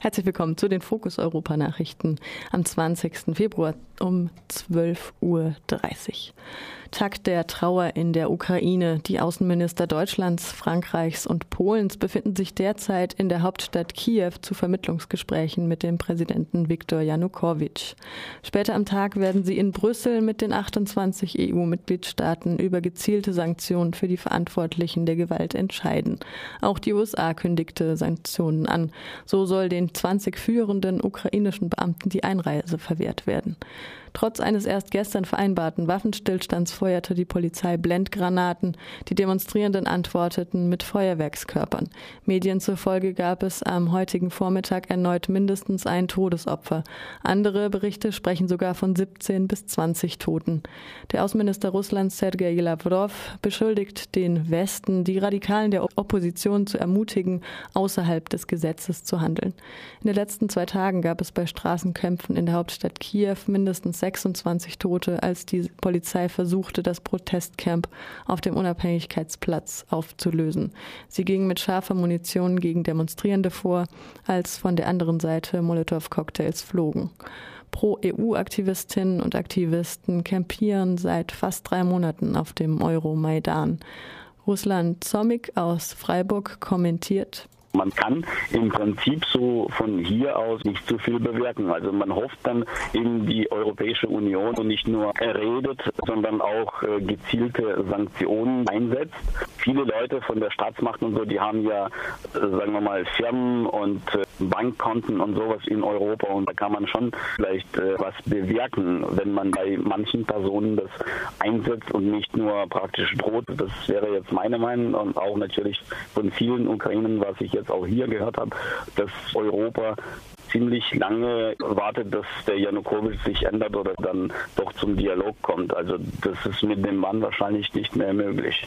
Herzlich willkommen zu den Fokus Europa Nachrichten am 20. Februar um 12.30 Uhr. Tag der Trauer in der Ukraine. Die Außenminister Deutschlands, Frankreichs und Polens befinden sich derzeit in der Hauptstadt Kiew zu Vermittlungsgesprächen mit dem Präsidenten Viktor Janukowitsch. Später am Tag werden sie in Brüssel mit den 28 EU-Mitgliedstaaten über gezielte Sanktionen für die Verantwortlichen der Gewalt entscheiden. Auch die USA kündigte Sanktionen an. So soll den 20 führenden ukrainischen Beamten die Einreise verwehrt werden. Trotz eines erst gestern vereinbarten Waffenstillstands feuerte die Polizei Blendgranaten. Die Demonstrierenden antworteten mit Feuerwerkskörpern. Medien zufolge gab es am heutigen Vormittag erneut mindestens ein Todesopfer. Andere Berichte sprechen sogar von 17 bis 20 Toten. Der Außenminister Russlands Sergei Lavrov beschuldigt den Westen, die Radikalen der Opposition zu ermutigen, außerhalb des Gesetzes zu handeln. In den letzten zwei Tagen gab es bei Straßenkämpfen in der Hauptstadt Kiew mindestens 26 Tote, als die Polizei versuchte, das Protestcamp auf dem Unabhängigkeitsplatz aufzulösen. Sie ging mit scharfer Munition gegen Demonstrierende vor, als von der anderen Seite Molotow-Cocktails flogen. Pro-EU-Aktivistinnen und Aktivisten campieren seit fast drei Monaten auf dem Euromaidan. Russland Zomik aus Freiburg kommentiert, man kann im Prinzip so von hier aus nicht so viel bewirken. Also man hofft dann in die Europäische Union und nicht nur redet, sondern auch äh, gezielte Sanktionen einsetzt. Viele Leute von der Staatsmacht und so, die haben ja, äh, sagen wir mal, Firmen und äh, Bankkonten und sowas in Europa und da kann man schon vielleicht was bewirken, wenn man bei manchen Personen das einsetzt und nicht nur praktisch droht. Das wäre jetzt meine Meinung und auch natürlich von vielen Ukrainern, was ich jetzt auch hier gehört habe, dass Europa ziemlich lange wartet, dass der Janukowitsch sich ändert oder dann doch zum Dialog kommt. Also das ist mit dem Mann wahrscheinlich nicht mehr möglich.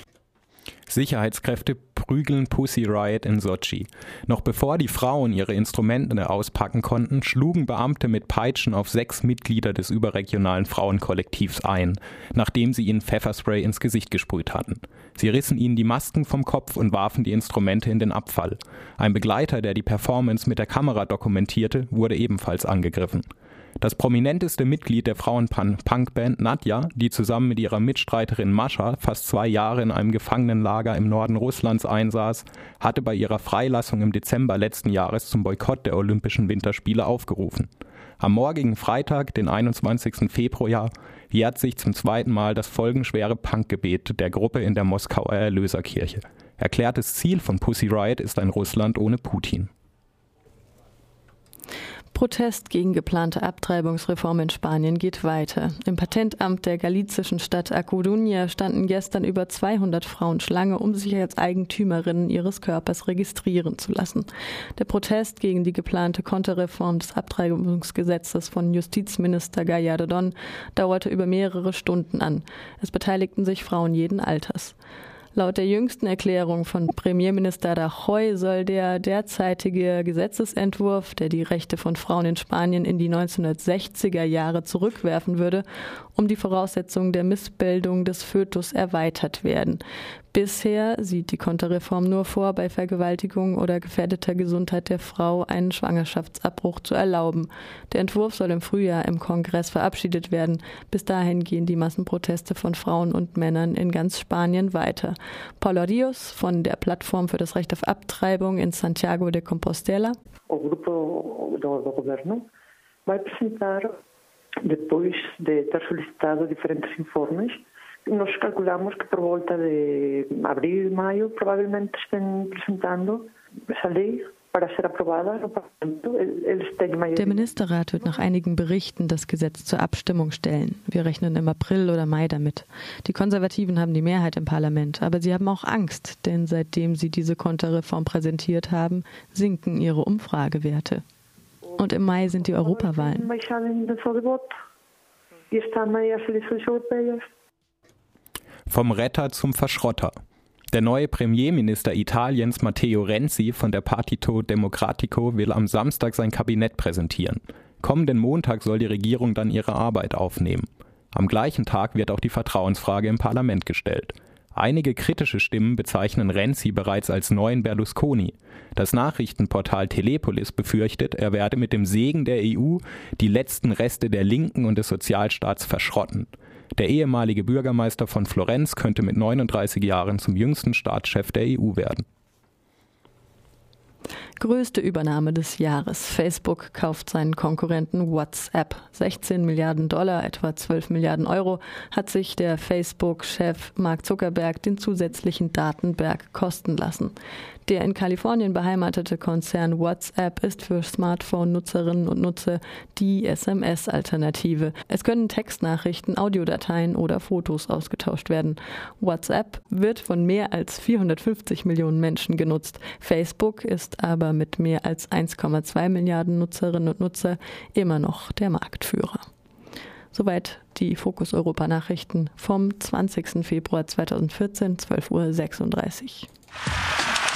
Sicherheitskräfte prügeln Pussy Riot in Sochi. Noch bevor die Frauen ihre Instrumente auspacken konnten, schlugen Beamte mit Peitschen auf sechs Mitglieder des überregionalen Frauenkollektivs ein, nachdem sie ihnen Pfefferspray ins Gesicht gesprüht hatten. Sie rissen ihnen die Masken vom Kopf und warfen die Instrumente in den Abfall. Ein Begleiter, der die Performance mit der Kamera dokumentierte, wurde ebenfalls angegriffen. Das prominenteste Mitglied der Frauen-Punkband Nadja, die zusammen mit ihrer Mitstreiterin Mascha fast zwei Jahre in einem Gefangenenlager im Norden Russlands einsaß, hatte bei ihrer Freilassung im Dezember letzten Jahres zum Boykott der Olympischen Winterspiele aufgerufen. Am morgigen Freitag, den 21. Februar, jährt sich zum zweiten Mal das folgenschwere Punkgebet der Gruppe in der Moskauer Erlöserkirche. Erklärtes Ziel von Pussy Riot ist ein Russland ohne Putin. Protest gegen geplante Abtreibungsreform in Spanien geht weiter. Im Patentamt der galizischen Stadt A Coruña standen gestern über 200 Frauen Schlange, um sich als Eigentümerinnen ihres Körpers registrieren zu lassen. Der Protest gegen die geplante Konterreform des Abtreibungsgesetzes von Justizminister Gallardón dauerte über mehrere Stunden an. Es beteiligten sich Frauen jeden Alters. Laut der jüngsten Erklärung von Premierminister Rajoy soll der derzeitige Gesetzesentwurf, der die Rechte von Frauen in Spanien in die 1960er Jahre zurückwerfen würde, um die Voraussetzungen der Missbildung des Fötus erweitert werden. Bisher sieht die Konterreform nur vor, bei Vergewaltigung oder gefährdeter Gesundheit der Frau einen Schwangerschaftsabbruch zu erlauben. Der Entwurf soll im Frühjahr im Kongress verabschiedet werden. Bis dahin gehen die Massenproteste von Frauen und Männern in ganz Spanien weiter. Paula Rios von der Plattform für das Recht auf Abtreibung in Santiago de Compostela. Depois de ter solicitado diferentes informes, Nos calculamos que por volta de abril, maio, provavelmente estén presentando esa lei der Ministerrat wird nach einigen Berichten das Gesetz zur Abstimmung stellen. Wir rechnen im April oder Mai damit. Die Konservativen haben die Mehrheit im Parlament, aber sie haben auch Angst, denn seitdem sie diese Konterreform präsentiert haben, sinken ihre Umfragewerte. Und im Mai sind die Europawahlen. Vom Retter zum Verschrotter. Der neue Premierminister Italiens Matteo Renzi von der Partito Democratico will am Samstag sein Kabinett präsentieren. Kommenden Montag soll die Regierung dann ihre Arbeit aufnehmen. Am gleichen Tag wird auch die Vertrauensfrage im Parlament gestellt. Einige kritische Stimmen bezeichnen Renzi bereits als neuen Berlusconi. Das Nachrichtenportal Telepolis befürchtet, er werde mit dem Segen der EU die letzten Reste der Linken und des Sozialstaats verschrotten. Der ehemalige Bürgermeister von Florenz könnte mit 39 Jahren zum jüngsten Staatschef der EU werden. Größte Übernahme des Jahres. Facebook kauft seinen Konkurrenten WhatsApp. 16 Milliarden Dollar, etwa 12 Milliarden Euro, hat sich der Facebook-Chef Mark Zuckerberg den zusätzlichen Datenberg kosten lassen. Der in Kalifornien beheimatete Konzern WhatsApp ist für Smartphone-Nutzerinnen und Nutzer die SMS-Alternative. Es können Textnachrichten, Audiodateien oder Fotos ausgetauscht werden. WhatsApp wird von mehr als 450 Millionen Menschen genutzt. Facebook ist aber mit mehr als 1,2 Milliarden Nutzerinnen und Nutzer immer noch der Marktführer. Soweit die Fokus Europa Nachrichten vom 20. Februar 2014, 12.36 Uhr.